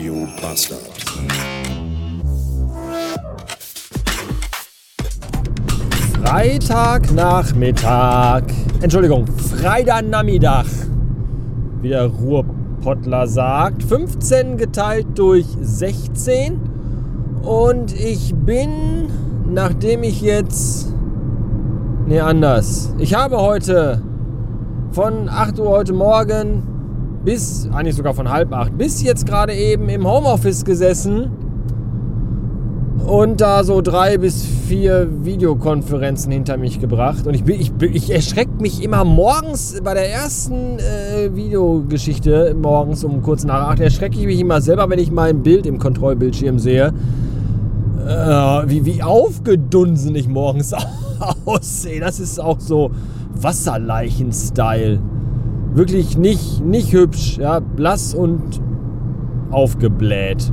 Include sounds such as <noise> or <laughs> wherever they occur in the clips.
Radio Bastard. Freitagnachmittag. Entschuldigung, Freitagnachmittag. Wie der Ruhrpottler sagt. 15 geteilt durch 16. Und ich bin, nachdem ich jetzt. Nee, anders. Ich habe heute von 8 Uhr heute Morgen bis, eigentlich sogar von halb acht, bis jetzt gerade eben im Homeoffice gesessen und da so drei bis vier Videokonferenzen hinter mich gebracht. Und ich, ich, ich erschrecke mich immer morgens bei der ersten äh, Videogeschichte, morgens um kurz nach acht, erschrecke ich mich immer selber, wenn ich mein Bild im Kontrollbildschirm sehe. Äh, wie, wie aufgedunsen ich morgens <laughs> aussehe. Das ist auch so Wasserleichen-Style. Wirklich nicht, nicht hübsch, ja, blass und aufgebläht.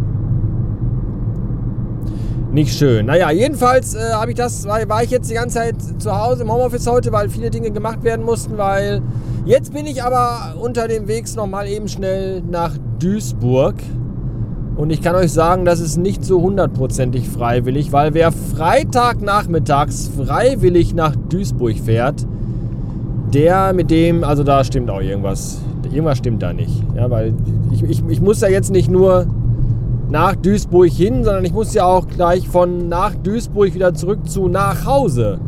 Nicht schön. Naja, jedenfalls äh, habe ich das, war, war ich jetzt die ganze Zeit zu Hause im Homeoffice heute, weil viele Dinge gemacht werden mussten, weil jetzt bin ich aber unter dem Wegs nochmal eben schnell nach Duisburg. Und ich kann euch sagen, das ist nicht so hundertprozentig freiwillig, weil wer Freitagnachmittags freiwillig nach Duisburg fährt, der mit dem, also da stimmt auch irgendwas. Irgendwas stimmt da nicht. Ja, weil ich, ich, ich muss ja jetzt nicht nur nach Duisburg hin, sondern ich muss ja auch gleich von nach Duisburg wieder zurück zu nach Hause.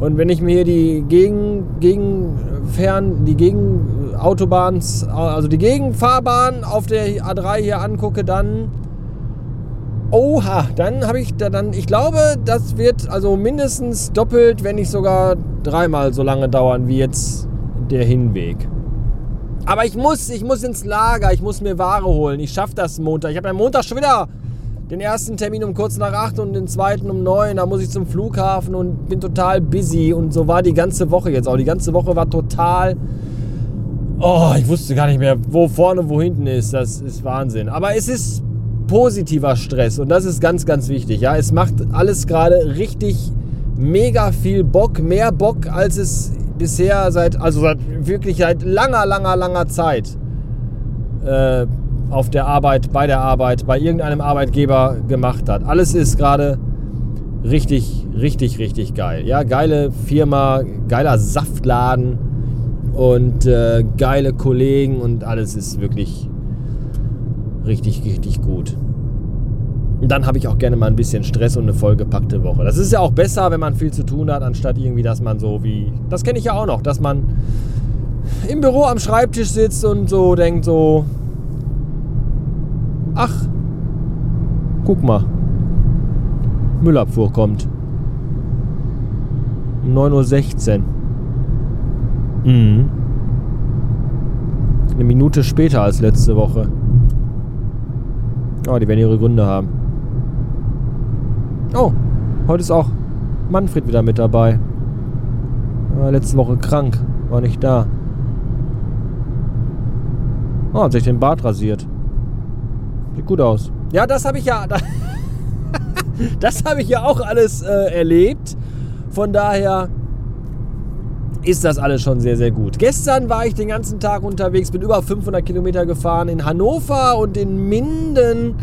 Und wenn ich mir hier die Gegen, Gegenfern, die Gegenautobahns, also die Gegenfahrbahn auf der A3 hier angucke, dann Oha, dann habe ich da dann, ich glaube, das wird also mindestens doppelt, wenn nicht sogar dreimal so lange dauern wie jetzt der Hinweg. Aber ich muss, ich muss ins Lager, ich muss mir Ware holen. Ich schaffe das Montag. Ich habe am Montag schon wieder den ersten Termin um kurz nach acht und den zweiten um neun. Da muss ich zum Flughafen und bin total busy. Und so war die ganze Woche jetzt auch. Die ganze Woche war total. Oh, ich wusste gar nicht mehr, wo vorne wo hinten ist. Das ist Wahnsinn. Aber es ist positiver Stress und das ist ganz, ganz wichtig. Ja, es macht alles gerade richtig mega viel Bock, mehr Bock als es bisher seit, also seit wirklich seit langer, langer, langer Zeit äh, auf der Arbeit, bei der Arbeit, bei irgendeinem Arbeitgeber gemacht hat. Alles ist gerade richtig, richtig, richtig geil. Ja, geile Firma, geiler Saftladen und äh, geile Kollegen und alles ist wirklich richtig, richtig gut. Und dann habe ich auch gerne mal ein bisschen Stress und eine vollgepackte Woche. Das ist ja auch besser, wenn man viel zu tun hat, anstatt irgendwie, dass man so wie. Das kenne ich ja auch noch, dass man im Büro am Schreibtisch sitzt und so denkt so. Ach, guck mal. Müllabfuhr kommt. Um 9.16 Uhr. Mhm. Eine Minute später als letzte Woche. Oh, die werden ihre Gründe haben. Oh, heute ist auch Manfred wieder mit dabei. War letzte Woche krank, war nicht da. Oh, hat sich den Bart rasiert. Sieht gut aus. Ja, das habe ich ja. <laughs> Das habe ich ja auch alles äh, erlebt. Von daher ist das alles schon sehr, sehr gut. Gestern war ich den ganzen Tag unterwegs, bin über 500 Kilometer gefahren in Hannover und in Minden.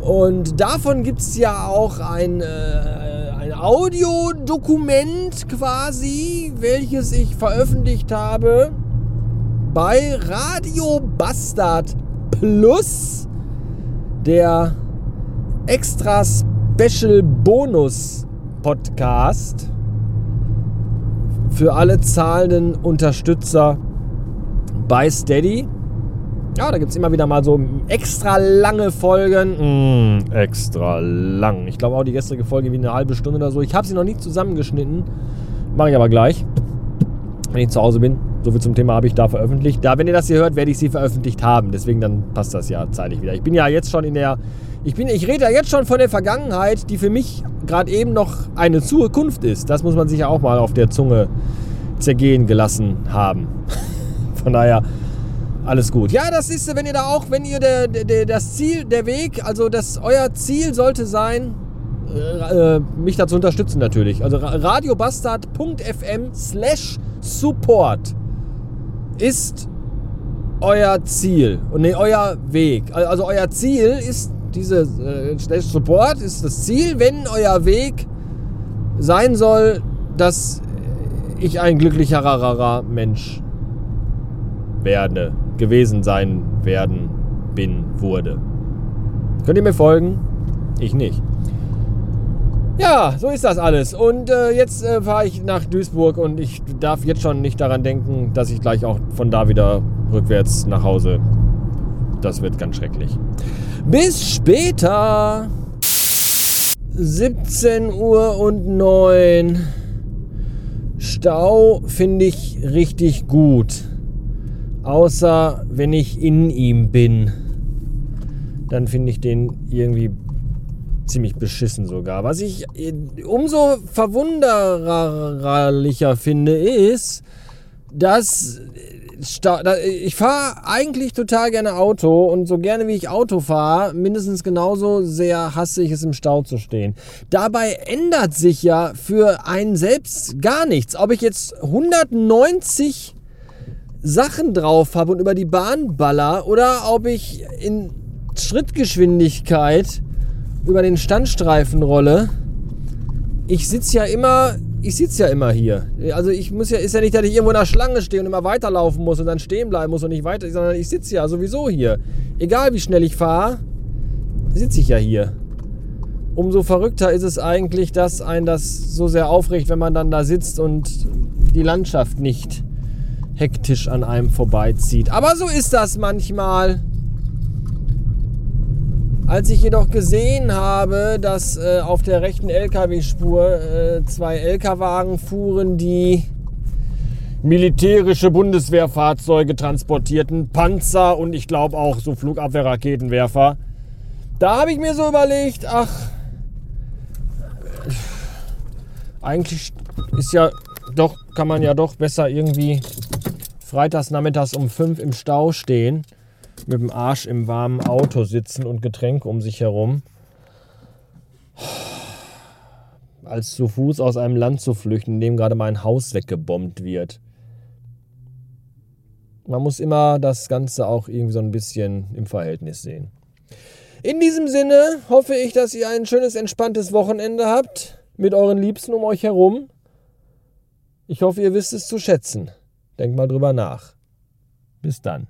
Und davon gibt es ja auch ein, äh, ein Audiodokument quasi, welches ich veröffentlicht habe bei Radio Bastard Plus, der extra Special Bonus Podcast für alle zahlenden Unterstützer bei Steady. Ja, da gibt es immer wieder mal so extra lange Folgen. Mm, extra lang. Ich glaube auch die gestrige Folge wie eine halbe Stunde oder so. Ich habe sie noch nicht zusammengeschnitten. Mache ich aber gleich, wenn ich zu Hause bin. So viel zum Thema habe ich da veröffentlicht. Da, wenn ihr das hier hört, werde ich sie veröffentlicht haben. Deswegen dann passt das ja zeitlich wieder. Ich bin ja jetzt schon in der. Ich, bin, ich rede ja jetzt schon von der Vergangenheit, die für mich gerade eben noch eine Zukunft ist. Das muss man sich ja auch mal auf der Zunge zergehen gelassen haben. <laughs> Von daher alles gut. Ja, das ist, wenn ihr da auch, wenn ihr der, der, das Ziel, der Weg, also das euer Ziel sollte sein, äh, mich dazu unterstützen natürlich. Also radiobastard.fm slash support ist euer Ziel und nee, euer Weg. Also euer Ziel ist diese äh, Support ist das Ziel, wenn euer Weg sein soll, dass ich ein glücklicherer Mensch werde, gewesen sein werden, bin, wurde. Könnt ihr mir folgen? Ich nicht. Ja, so ist das alles. Und äh, jetzt äh, fahre ich nach Duisburg und ich darf jetzt schon nicht daran denken, dass ich gleich auch von da wieder rückwärts nach Hause. Das wird ganz schrecklich. Bis später. 17 Uhr und 9. Stau finde ich richtig gut. Außer wenn ich in ihm bin. Dann finde ich den irgendwie ziemlich beschissen sogar. Was ich äh, umso verwunderlicher finde, ist, dass ich fahre eigentlich total gerne Auto und so gerne wie ich Auto fahre, mindestens genauso sehr hasse ich es im Stau zu stehen. Dabei ändert sich ja für einen selbst gar nichts. Ob ich jetzt 190 Sachen drauf habe und über die Bahn baller oder ob ich in Schrittgeschwindigkeit über den Standstreifen rolle. Ich sitze ja immer ich sitze ja immer hier. Also ich muss ja, ist ja nicht, dass ich irgendwo in der Schlange stehe und immer weiterlaufen muss und dann stehen bleiben muss und nicht weiter, sondern ich sitze ja sowieso hier. Egal wie schnell ich fahre, sitze ich ja hier. Umso verrückter ist es eigentlich, dass ein das so sehr aufregt, wenn man dann da sitzt und die Landschaft nicht hektisch an einem vorbeizieht. Aber so ist das manchmal. Als ich jedoch gesehen habe, dass äh, auf der rechten LKW-Spur äh, zwei LKW-Wagen fuhren, die militärische Bundeswehrfahrzeuge transportierten, Panzer und ich glaube auch so Flugabwehrraketenwerfer, da habe ich mir so überlegt, ach, eigentlich ist ja doch, kann man ja doch besser irgendwie freitags nachmittags um fünf im Stau stehen mit dem Arsch im warmen Auto sitzen und Getränke um sich herum, als zu Fuß aus einem Land zu flüchten, in dem gerade mein Haus weggebombt wird. Man muss immer das Ganze auch irgendwie so ein bisschen im Verhältnis sehen. In diesem Sinne hoffe ich, dass ihr ein schönes, entspanntes Wochenende habt mit euren Liebsten um euch herum. Ich hoffe, ihr wisst es zu schätzen. Denkt mal drüber nach. Bis dann.